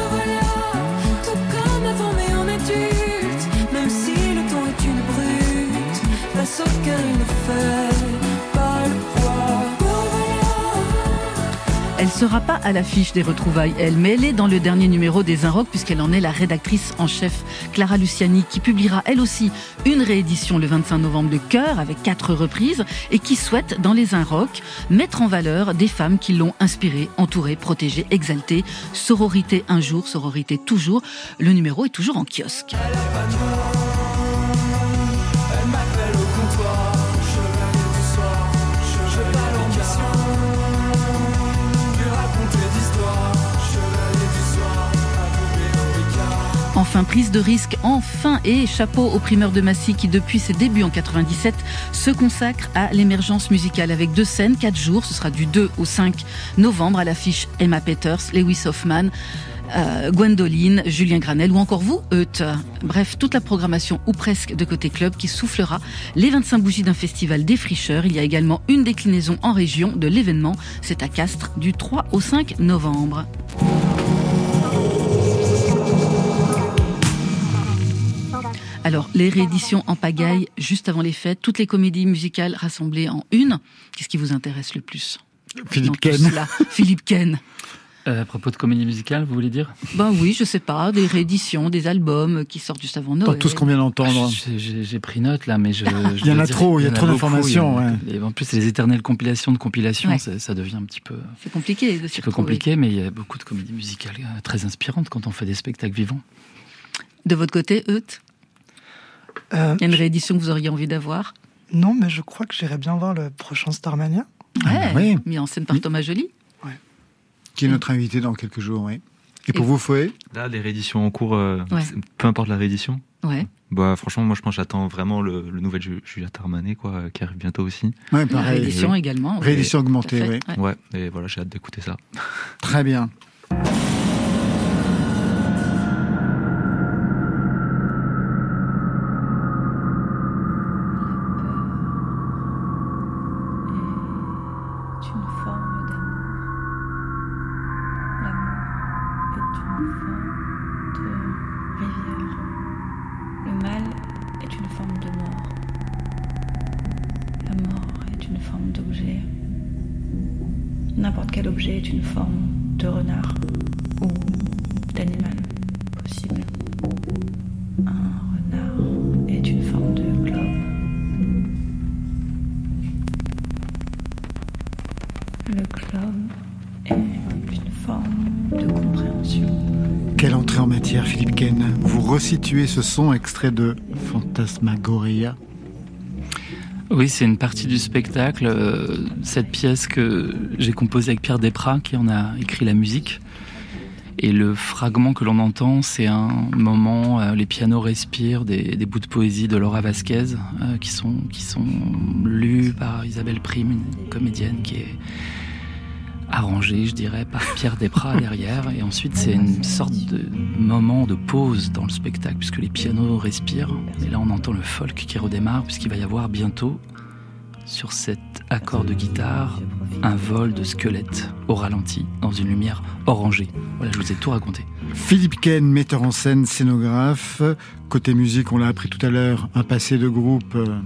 Sera pas à l'affiche des retrouvailles, elle, mais elle est dans le dernier numéro des Inrocks puisqu'elle en est la rédactrice en chef, Clara Luciani, qui publiera elle aussi une réédition le 25 novembre de Cœur avec quatre reprises et qui souhaite, dans les Inrocks, mettre en valeur des femmes qui l'ont inspirée, entourée, protégée, exaltée. Sororité un jour, sororité toujours. Le numéro est toujours en kiosque. Enfin, prise de risque, enfin, et chapeau au primeur de Massy qui, depuis ses débuts en 97, se consacre à l'émergence musicale avec deux scènes, quatre jours. Ce sera du 2 au 5 novembre à l'affiche Emma Peters, Lewis Hoffman. euh, Gwendoline, Julien Granel ou encore vous, Euth. Bref, toute la programmation ou presque de côté club qui soufflera les 25 bougies d'un festival défricheur. Il y a également une déclinaison en région de l'événement. C'est à Castres du 3 au 5 novembre. Alors, les rééditions en pagaille juste avant les fêtes, toutes les comédies musicales rassemblées en une. Qu'est-ce qui vous intéresse le plus Philippe Ken. cela? Philippe Ken. Euh, à propos de comédie musicale, vous voulez dire? Ben oui, je sais pas, des rééditions, des albums qui sortent juste avant Noël. Dans tout ce qu'on vient d'entendre. J'ai- J'ai pris note là, mais je. je *laughs* Il y en a dire trop, il y a trop d'informations, ouais. et en plus, c'est les éternelles compilations de compilations, Ouais. ça, ça devient un petit peu, C'est compliqué petit peu retrouver. compliqué, mais il y a beaucoup de comédies musicales euh, très inspirantes quand on fait des spectacles vivants. De votre côté, Euth Euh, Il y a une réédition que vous auriez envie d'avoir non, mais je crois que j'irai bien voir le prochain Starmania. Ouais, oui. mis en scène par Thomas Joly. Qui est notre invité dans quelques jours, oui. Et pour vous, Fouet Là, les rééditions en cours, euh, Ouais. peu importe la réédition. Ouais. Bah, franchement, moi, je pense j'attends vraiment le, le nouvel Ju- Juliette Armanet, quoi, euh, qui arrive bientôt aussi. Ouais, La pareil. réédition également. Réédition augmentée, oui. fait, Ouais, et voilà, j'ai hâte d'écouter ça. Très bien. Philippe Ken Vous resituez ce son extrait de Fantasmagoria. Oui, c'est une partie du spectacle. euh, Cette pièce que j'ai composée avec Pierre Desprats, qui en a écrit la musique. Et le fragment que l'on entend, c'est un moment, euh, les pianos respirent, des, des, bouts de poésie de Laura Vasquez, euh, qui, sont, qui sont lus par Isabelle Prime, une comédienne qui est arrangée, je dirais, par Pierre Desprats *laughs* derrière. Et ensuite, c'est une sorte de moment de pause dans le spectacle, puisque les pianos respirent. Et là, on entend le folk qui redémarre, puisqu'il va y avoir bientôt sur cet accord de guitare un vol de squelette au ralenti dans une lumière orangée. Voilà, je vous ai tout raconté. Philippe Ken, metteur en scène, scénographe. Côté musique, on l'a appris tout à l'heure, un passé de groupe. Euh,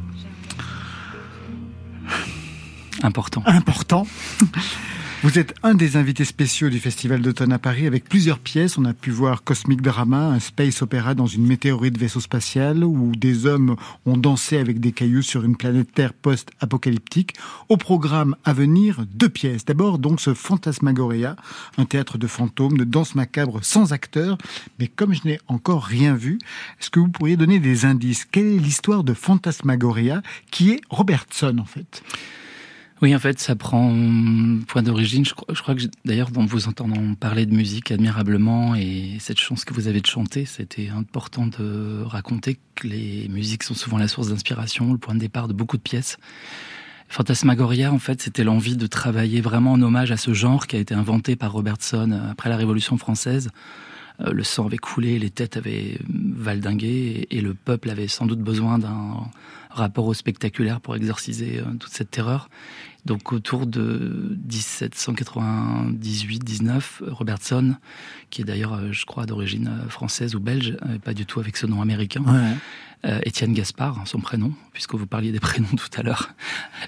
important. Important. *laughs* Vous êtes un des invités spéciaux du Festival d'automne à Paris avec plusieurs pièces. On a pu voir Cosmic Drama, un space opéra dans une météorite vaisseau spatial où des hommes ont dansé avec des cailloux sur une planète Terre post-apocalyptique. Au programme à venir, deux pièces. D'abord donc ce Fantasmagoria, un théâtre de fantômes, de danse macabre sans acteurs. Mais comme je n'ai encore rien vu, est-ce que vous pourriez donner des indices? Quelle est l'histoire de Fantasmagoria qui est Robertson en fait? Oui, en fait, ça prend point d'origine. Je, crois que d'ailleurs, en vous entendant parler de musique admirablement et cette chance que vous avez de chanter, c'était important de raconter que les musiques sont souvent la source d'inspiration, le point de départ de beaucoup de pièces. Fantasmagoria, en fait, c'était l'envie de travailler vraiment en hommage à ce genre qui a été inventé par Robertson après la Révolution française. Euh, le sang avait coulé, les têtes avaient valdingué et le peuple avait sans doute besoin d'un rapport au spectaculaire pour exorciser euh, toute cette terreur. Donc autour de 1798-19, Robertson, qui est d'ailleurs, euh, je crois, d'origine euh, française ou belge, euh, pas du tout avec ce nom américain, Étienne Gaspard, son prénom, puisque vous parliez des *laughs* prénoms tout à l'heure,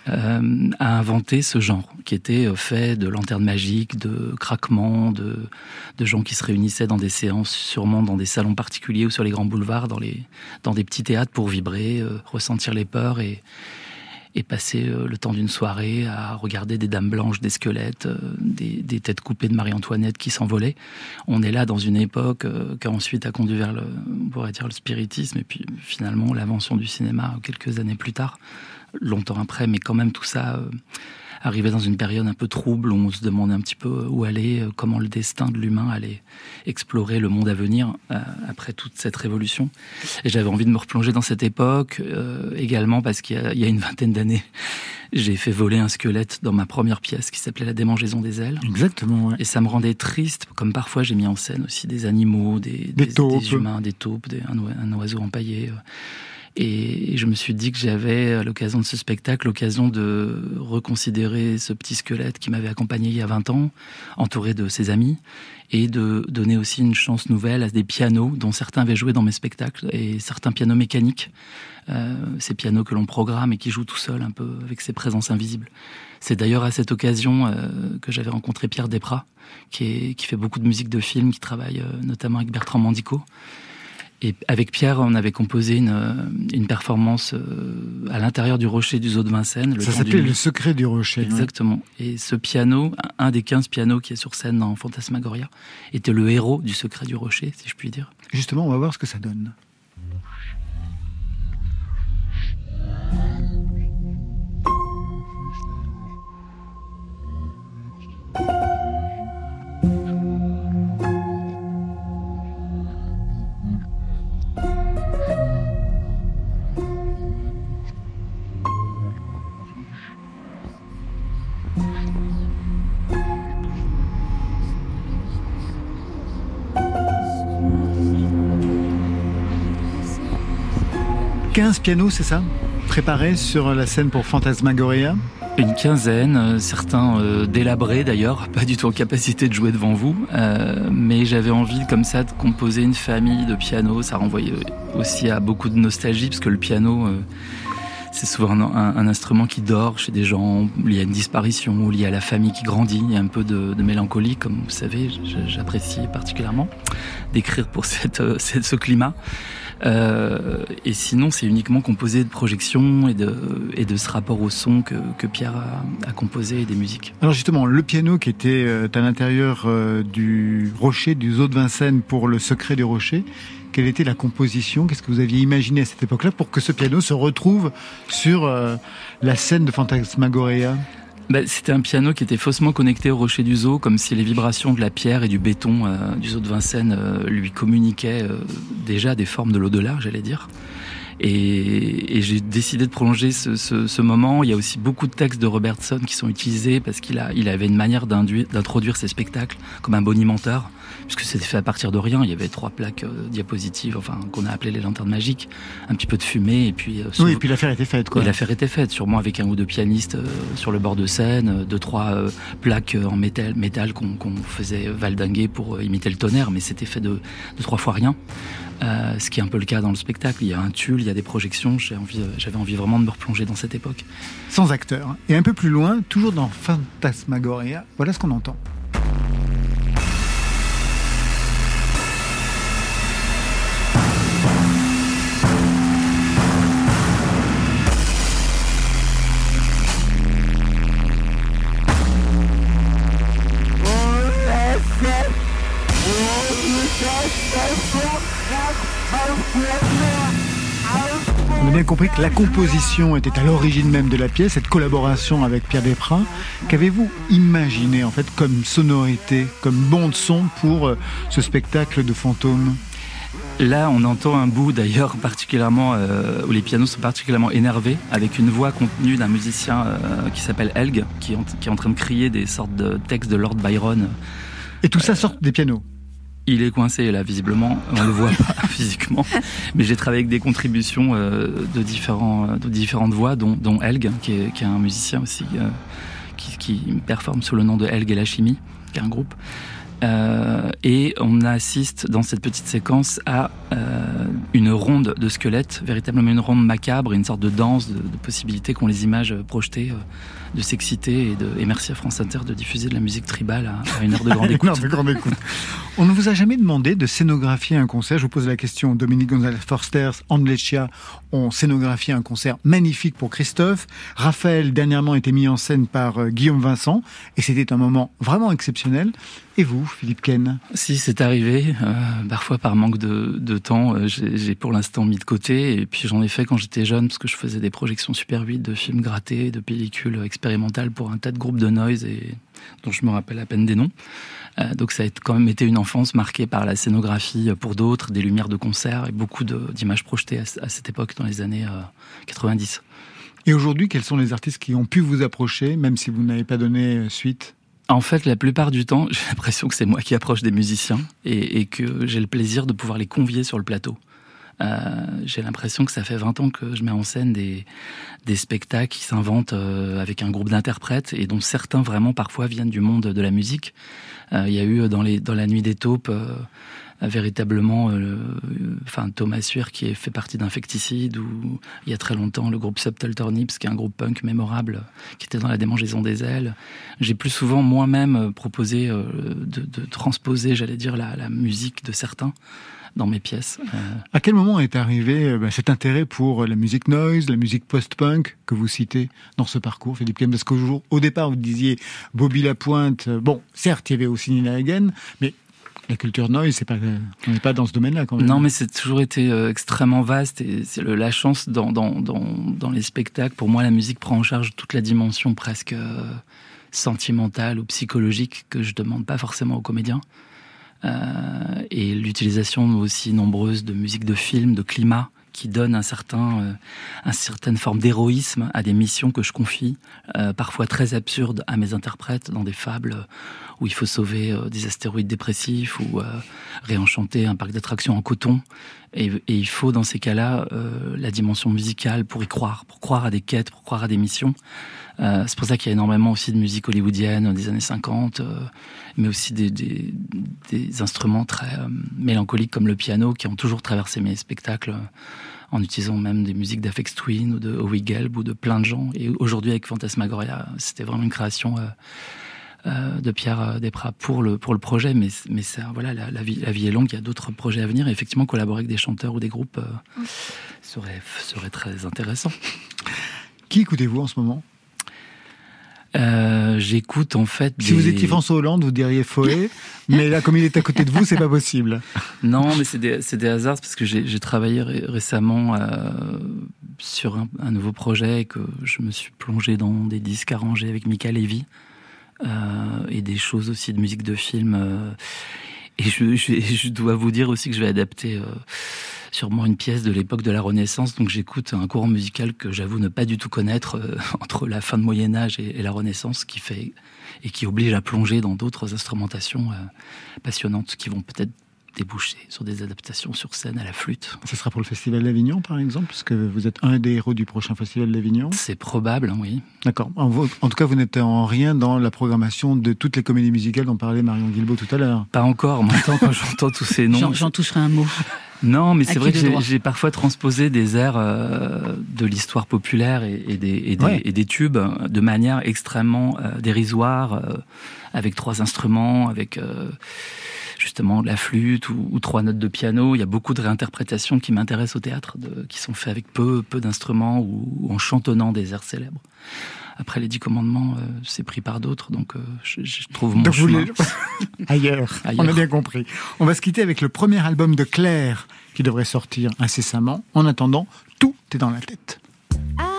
a inventé ce genre, qui était fait de lanternes magiques, de craquements, de, de gens qui se réunissaient dans des séances, sûrement dans des salons particuliers ou sur les grands boulevards, dans, les, dans des petits théâtres pour vibrer, ressentir les peurs et et passer euh, le temps d'une soirée à regarder des dames blanches, des squelettes, euh, des, têtes coupées de Marie-Antoinette qui s'envolaient. On est là dans une époque euh, qui ensuite a conduit vers le, on pourrait dire le spiritisme et puis finalement l'invention du cinéma quelques années plus tard, longtemps après, mais quand même tout ça arrivé dans une période un peu trouble où on se demandait un petit peu où aller, euh, comment le destin de l'humain allait explorer le monde à venir euh, après toute cette révolution. Et j'avais envie de me replonger dans cette époque euh, également parce qu'il y, a une vingtaine d'années, *laughs* j'ai fait voler un squelette dans ma première pièce qui s'appelait La démangeaison des ailes. Exactement. Ouais. Et ça me rendait triste, comme parfois j'ai mis en scène aussi des animaux, des, des, des, humains, des taupes, un, oiseau empaillé. Et je me suis dit que j'avais, à l'occasion de ce spectacle, l'occasion de reconsidérer ce petit squelette qui m'avait accompagné il y a 20 ans, entouré de ses amis, et de donner aussi une chance nouvelle à des pianos dont certains avaient joué dans mes spectacles, et certains pianos mécaniques, euh, ces pianos que l'on programme et qui jouent tout seul, un peu avec ses présences invisibles. C'est d'ailleurs à cette occasion euh, que j'avais rencontré Pierre Desprats, qui, fait beaucoup de musique de film, qui travaille euh, notamment avec Bertrand Mandico. Et avec Pierre, on avait composé une, euh, une performance euh, à l'intérieur du rocher du zoo de Vincennes. Ça s'appelait Le secret du rocher. Exactement. Et ce piano, un des 15 pianos qui est sur scène dans Fantasmagoria, était le héros du secret du rocher, si je puis dire. Justement, on va voir ce que ça donne. 15 pianos, c'est ça Préparés sur la scène pour Fantasmagoria? Une quinzaine, euh, certains euh, délabrés d'ailleurs, *laughs* pas du tout en capacité de jouer devant vous, euh, mais j'avais envie comme ça de composer une famille de pianos, ça renvoyait aussi à beaucoup de nostalgie, parce que le piano, c'est souvent un, instrument qui dort chez des gens liés à une disparition ou lié à la famille qui grandit, il y a un peu de, mélancolie, comme vous savez, j'apprécie particulièrement d'écrire pour cette, *laughs* ce climat. Euh, et sinon, c'est uniquement composé de projections et de, et de ce rapport au son que, que Pierre a, a, composé et des musiques. Alors justement, le piano qui était euh, à l'intérieur euh, du rocher, du zoo de Vincennes pour le secret du rocher, quelle était la composition? Qu'est-ce que vous aviez imaginé à cette époque-là pour que ce piano se retrouve sur la scène de Fantasmagoria? Bah, C'était un piano qui était faussement connecté au rocher du zoo, comme si les vibrations de la pierre et du béton euh, du zoo de Vincennes euh, lui communiquaient euh, déjà des formes de l'au-delà, j'allais dire. Et, et j'ai décidé de prolonger ce, ce, ce, moment. Il y a aussi beaucoup de textes de Robertson qui sont utilisés parce qu'il a, il avait une manière d'introduire ses spectacles comme un bonimenteur, puisque c'était fait à partir de rien. Il y avait trois plaques euh, diapositives, enfin qu'on a appelé les lanternes magiques, un petit peu de fumée et puis. Euh, oui, et puis l'affaire était faite. Quoi. l'affaire était faite, sûrement avec un ou deux pianistes euh, sur le bord de scène, deux trois plaques en métal, métal qu'on qu'on faisait valdinguer pour imiter le tonnerre, mais c'était fait de, de trois fois rien. Euh, ce qui est un peu le cas dans le spectacle. Il y a un tulle, il y a des projections. J'avais envie, j'avais envie vraiment de me replonger dans cette époque. Sans acteur. Et un peu plus loin, toujours dans Fantasmagoria, voilà ce qu'on entend. Bien compris que la composition était à l'origine même de la pièce, cette collaboration avec Pierre Desprats. Qu'avez-vous imaginé en fait comme sonorité, comme bande son pour euh, ce spectacle de fantômes Là, on entend un bout d'ailleurs particulièrement euh, où les pianos sont particulièrement énervés, avec une voix contenue d'un musicien euh, qui s'appelle Helg, qui, qui, est en train de crier des sortes de textes de Lord Byron. Et tout ça sort des pianos? Il est coincé là, visiblement. On le voit pas *laughs* physiquement. Mais j'ai travaillé avec des contributions euh, de, différents, de différentes voix, dont, dont qui est, qui est, un musicien aussi, euh, qui, qui, performe sous le nom de Helg et la chimie, qui est un groupe. Euh, et on assiste dans cette petite séquence à euh, une ronde de squelettes, véritablement une ronde macabre, une sorte de danse de, de possibilités qu'ont les images projetées, euh, de s'exciter et, de, et merci à France Inter de diffuser de la musique tribale à, à une heure de grande *laughs* écoute. de grande écoute. On ne vous a jamais demandé de scénographier un concert. Je vous pose la question. Dominique González Forster, Andlecia ont scénographié un concert magnifique pour Christophe. Raphaël, dernièrement, été mis en scène par Guillaume Vincent. Et c'était un moment vraiment exceptionnel. Et vous, Philippe Ken Si, c'est arrivé. Euh, parfois, par manque de, de temps, euh, j'ai pour l'instant mis de côté. Et puis, j'en ai fait quand j'étais jeune, parce que je faisais des projections Super 8 de films grattés, de pellicules expérimentales pour un tas de groupes de noise et dont je me rappelle à peine des noms. Euh, donc, ça a quand même été une enfance marquée par la scénographie pour d'autres, des lumières de concert et beaucoup d'images projetées à, à, cette époque, dans les années 90. Et aujourd'hui, quels sont les artistes qui ont pu vous approcher, même si vous n'avez pas donné suite? En fait, la plupart du temps, *laughs* j'ai l'impression que c'est moi qui approche des musiciens et, que j'ai le plaisir de pouvoir les convier sur le plateau. Euh, j'ai l'impression que ça fait 20 ans que je mets en scène des, des spectacles qui s'inventent euh, avec un groupe d'interprètes et dont certains vraiment parfois viennent du monde de la musique. Euh, il y a eu dans, les, dans la nuit des taupes véritablement euh, enfin Thomas Suir qui fait partie d'Infecticide ou il y a très longtemps le groupe Subtle qui est un groupe punk mémorable qui était dans la démangeaison des ailes j'ai plus souvent moi-même proposé euh, de, transposer j'allais dire la, musique de certains dans mes pièces. Euh... À quel moment est arrivé ben, cet intérêt pour la musique noise, la musique post-punk que vous citez dans ce parcours, Philippe Clem Parce qu'au au départ, vous disiez Bobby Lapointe. Bon, certes, il y avait aussi Nina Hagen, mais la culture noise, on n'est pas dans ce domaine-là quand même. Non, mais c'est toujours été euh, extrêmement vaste et c'est la chance dans, les spectacles. Pour moi, la musique prend en charge toute la dimension presque euh, sentimentale ou psychologique que je demande pas forcément aux comédiens. Euh, et l'utilisation aussi nombreuse de musique de film, de climat, qui donne un certain, euh, une certaine forme d'héroïsme à des missions que je confie, euh, parfois très absurdes à mes interprètes dans des fables où il faut sauver euh, des astéroïdes dépressifs ou réenchanter un parc d'attractions en coton. Et, il faut dans ces cas-là la dimension musicale pour y croire, pour croire à des quêtes, pour croire à des missions. Euh, c'est pour ça qu'il y a énormément aussi de musique hollywoodienne des années 50, euh, mais aussi des, des, des instruments très euh, mélancoliques comme le piano qui ont toujours traversé mes spectacles en utilisant même des musiques d'Afex Twin ou de Howie Gelb ou de plein de gens. Et aujourd'hui avec Fantasmagoria, c'était vraiment une création euh, de Pierre Desprats pour le, pour le projet, mais, mais ça, voilà, la, la, vie, la vie est longue, il y a d'autres projets à venir. Et effectivement, collaborer avec des chanteurs ou des groupes euh, serait, serait très intéressant. Qui écoutez-vous en ce moment? Euh, J'écoute en fait. Si des... vous étiez François Hollande, vous diriez Foé, *laughs* mais là, comme il est à côté de vous, c'est pas possible. Non, mais c'est des, des, hasards parce que j'ai travaillé ré récemment euh, sur un, nouveau projet et que je me suis plongé dans des disques arrangés avec Mika Levy et des choses aussi de musique de film. Et je, dois vous dire aussi que je vais adapter sûrement une pièce de l'époque de la Renaissance. Donc j'écoute un courant musical que j'avoue ne pas du tout connaître euh, *laughs* entre la fin de Moyen Âge et, la Renaissance, qui fait et qui oblige à plonger dans d'autres instrumentations euh, passionnantes qui vont peut-être déboucher sur des adaptations sur scène à la flûte. Ce sera pour le Festival d'Avignon, par exemple, puisque vous êtes un des héros du prochain Festival d'Avignon C'est probable, hein, oui. D'accord. En, en, tout cas, vous n'êtes en rien dans la programmation de toutes les comédies musicales dont parlait Marion Guilbault tout à l'heure. Pas encore. Maintenant, quand j'entends tous ces noms... J'en toucherai un mot. Non, mais c'est vrai que j'ai parfois transposé des airs euh, de l'histoire populaire et, et, des, et, des, et, des, tubes de manière extrêmement euh, dérisoire, euh, avec trois instruments, avec justement la flûte ou, ou, trois notes de piano. Il y a beaucoup de réinterprétations qui m'intéressent au théâtre, de, qui sont faites avec peu, peu d'instruments ou, ou, en chantonnant des airs célèbres. Après, les Dix Commandements, euh, c'est pris par d'autres, donc euh, je, je, trouve mon chemin. Ailleurs. *laughs* Ailleurs. On a bien compris. On va se quitter avec le premier album de Claire, qui devrait sortir incessamment. En attendant, tout est dans la tête. Arrête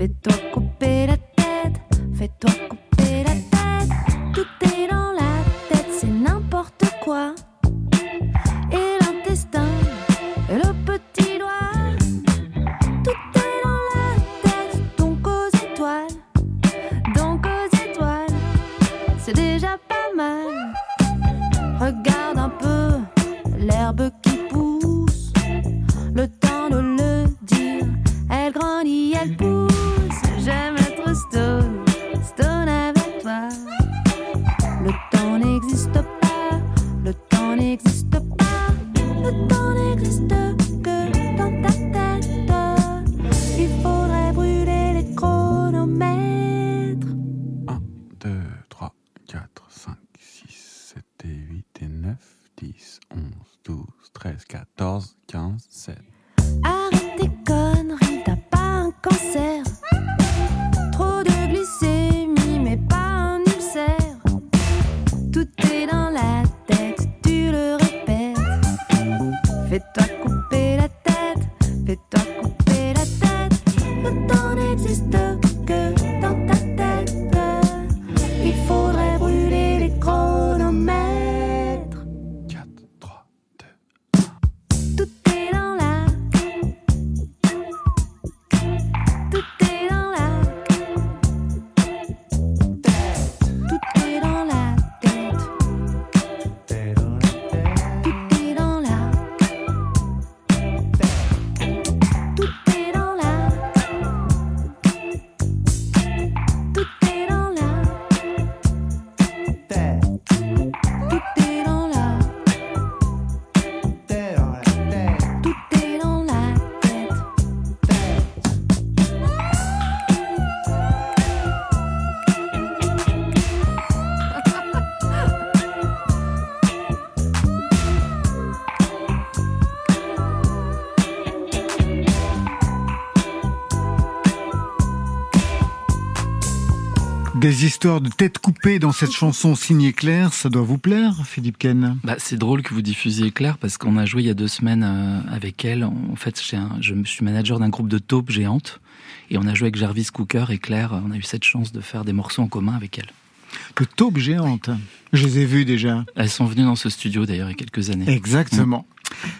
Fais-toi couper la tête, fais-toi Des histoires de tête coupée dans cette chanson signée Claire, ça doit vous plaire, Philippe Ken Bah, c'est drôle que vous diffusiez Claire parce qu'on a joué il y a deux semaines euh, avec elle. En fait, un- je suis manager d'un groupe de taupes géantes et on a joué avec Jarvis Cooker et Claire. On a eu cette chance de faire des morceaux en commun avec elle. De taupes géantes. Je les ai vues déjà. Elles sont venues dans ce studio d'ailleurs il y a quelques années. Exactement.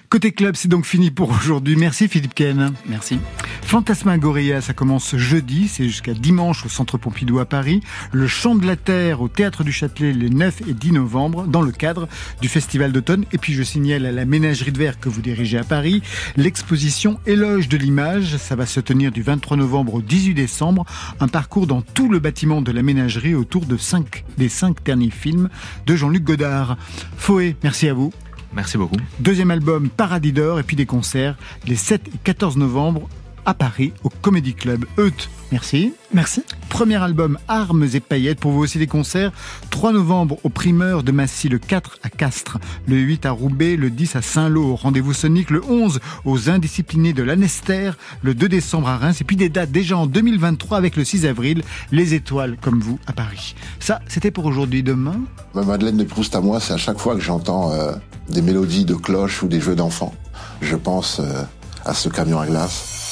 Côté club, c'est donc fini pour aujourd'hui. Merci Philippe Ken. Merci. Fantasmagoria, ça commence jeudi, c'est jusqu'à dimanche au Centre Pompidou à Paris. Le Chant de la Terre au Théâtre du Châtelet les 9 et 10 novembre dans le cadre du Festival d'automne. Et puis je signale à la Ménagerie de Verre que vous dirigez à Paris, l'exposition Éloge de l'image, ça va se tenir du 23 novembre au 18 décembre. Un parcours dans tout le bâtiment de la Ménagerie autour de cinq, des cinq derniers films de Jean-Luc Godard. Foé, merci à vous. Merci beaucoup. Deuxième album Paradis d'Or et puis des concerts les 7 et 14 novembre à Paris au Comedy Club. Euth, Merci. Merci. Premier album Armes et paillettes. Pour vous aussi des concerts. 3 novembre au primeur de Massy, le 4 à Castres, le 8 à Roubaix, le 10 à Saint-Lô. Rendez-vous Sonic le 11 aux Indisciplinés de l'Anester, le 2 décembre à Reims. Et puis des dates déjà en 2023 avec le 6 avril, Les Étoiles comme vous à Paris. Ça, c'était pour aujourd'hui. Demain? Ma Madeleine de Proust à moi, c'est à chaque fois que j'entends euh, des mélodies de cloches ou des jeux d'enfants. Je pense euh, à ce camion à glace.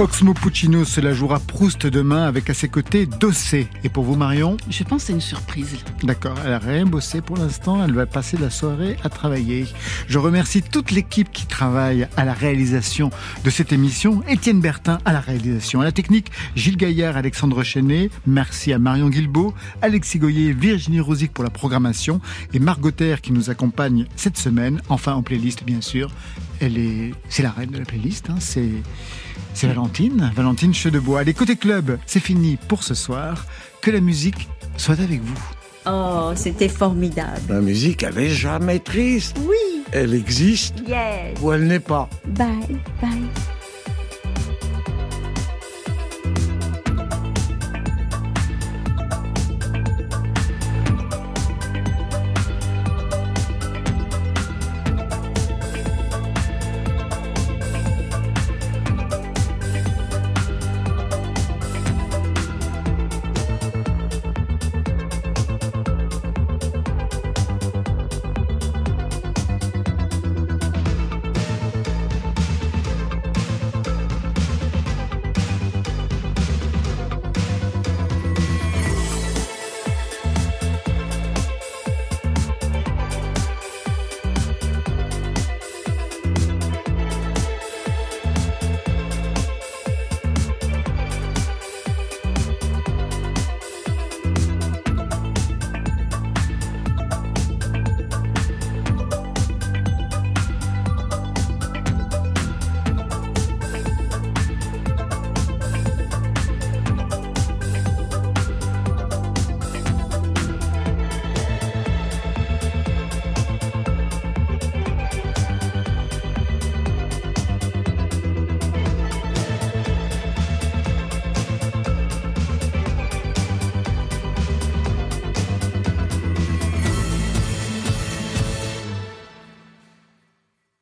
Oxmo Puccino se la jouera Proust demain avec à ses côtés Dossé. Et pour vous Marion Je pense que c'est une surprise. D'accord, elle n'a rien bossé pour l'instant, elle va passer la soirée à travailler. Je remercie toute l'équipe qui travaille à la réalisation de cette émission. Étienne Bertin à la réalisation, à la technique, Gilles Gaillard, Alexandre Chenet. Merci à Marion Guilbeault, Alexis Goyer, Virginie Rosic pour la programmation et Margot Terre qui nous accompagne cette semaine. Enfin en playlist bien sûr. Elle est, c'est la reine de la playlist, hein. c'est c'est Valentine, Valentine Chedebois. Allez, côté club, c'est fini pour ce soir. Que la musique soit avec vous. Oh, c'était formidable. La musique, elle est jamais triste. Oui. Elle existe Yes. ou elle n'est pas. Bye, bye.